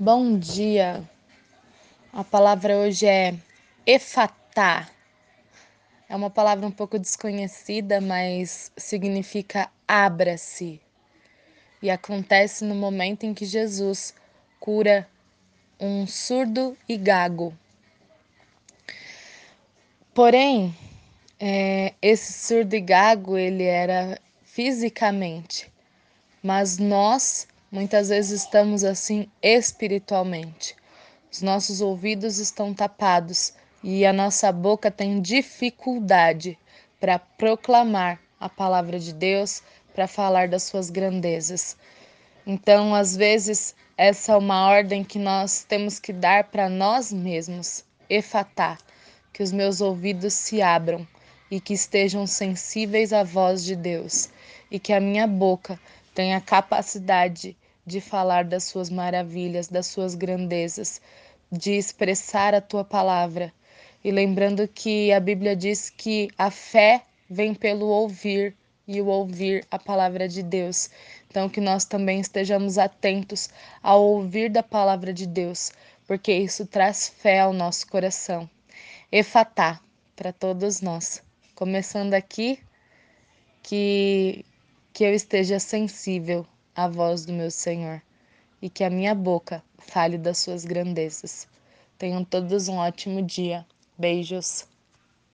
Bom dia. A palavra hoje é efatá. É uma palavra um pouco desconhecida, mas significa abra-se. E acontece no momento em que Jesus cura um surdo e gago. Porém, é, esse surdo e gago ele era fisicamente, mas nós muitas vezes estamos assim espiritualmente. Os nossos ouvidos estão tapados e a nossa boca tem dificuldade para proclamar a palavra de Deus, para falar das suas grandezas. Então, às vezes, essa é uma ordem que nós temos que dar para nós mesmos, efatá, que os meus ouvidos se abram e que estejam sensíveis à voz de Deus, e que a minha boca tenha capacidade de falar das suas maravilhas, das suas grandezas, de expressar a tua palavra. E lembrando que a Bíblia diz que a fé vem pelo ouvir e o ouvir a palavra de Deus. Então, que nós também estejamos atentos ao ouvir da palavra de Deus, porque isso traz fé ao nosso coração. Efatá para todos nós. Começando aqui, que, que eu esteja sensível à voz do meu Senhor e que a minha boca fale das suas grandezas. Tenham todos um ótimo dia. Beijos.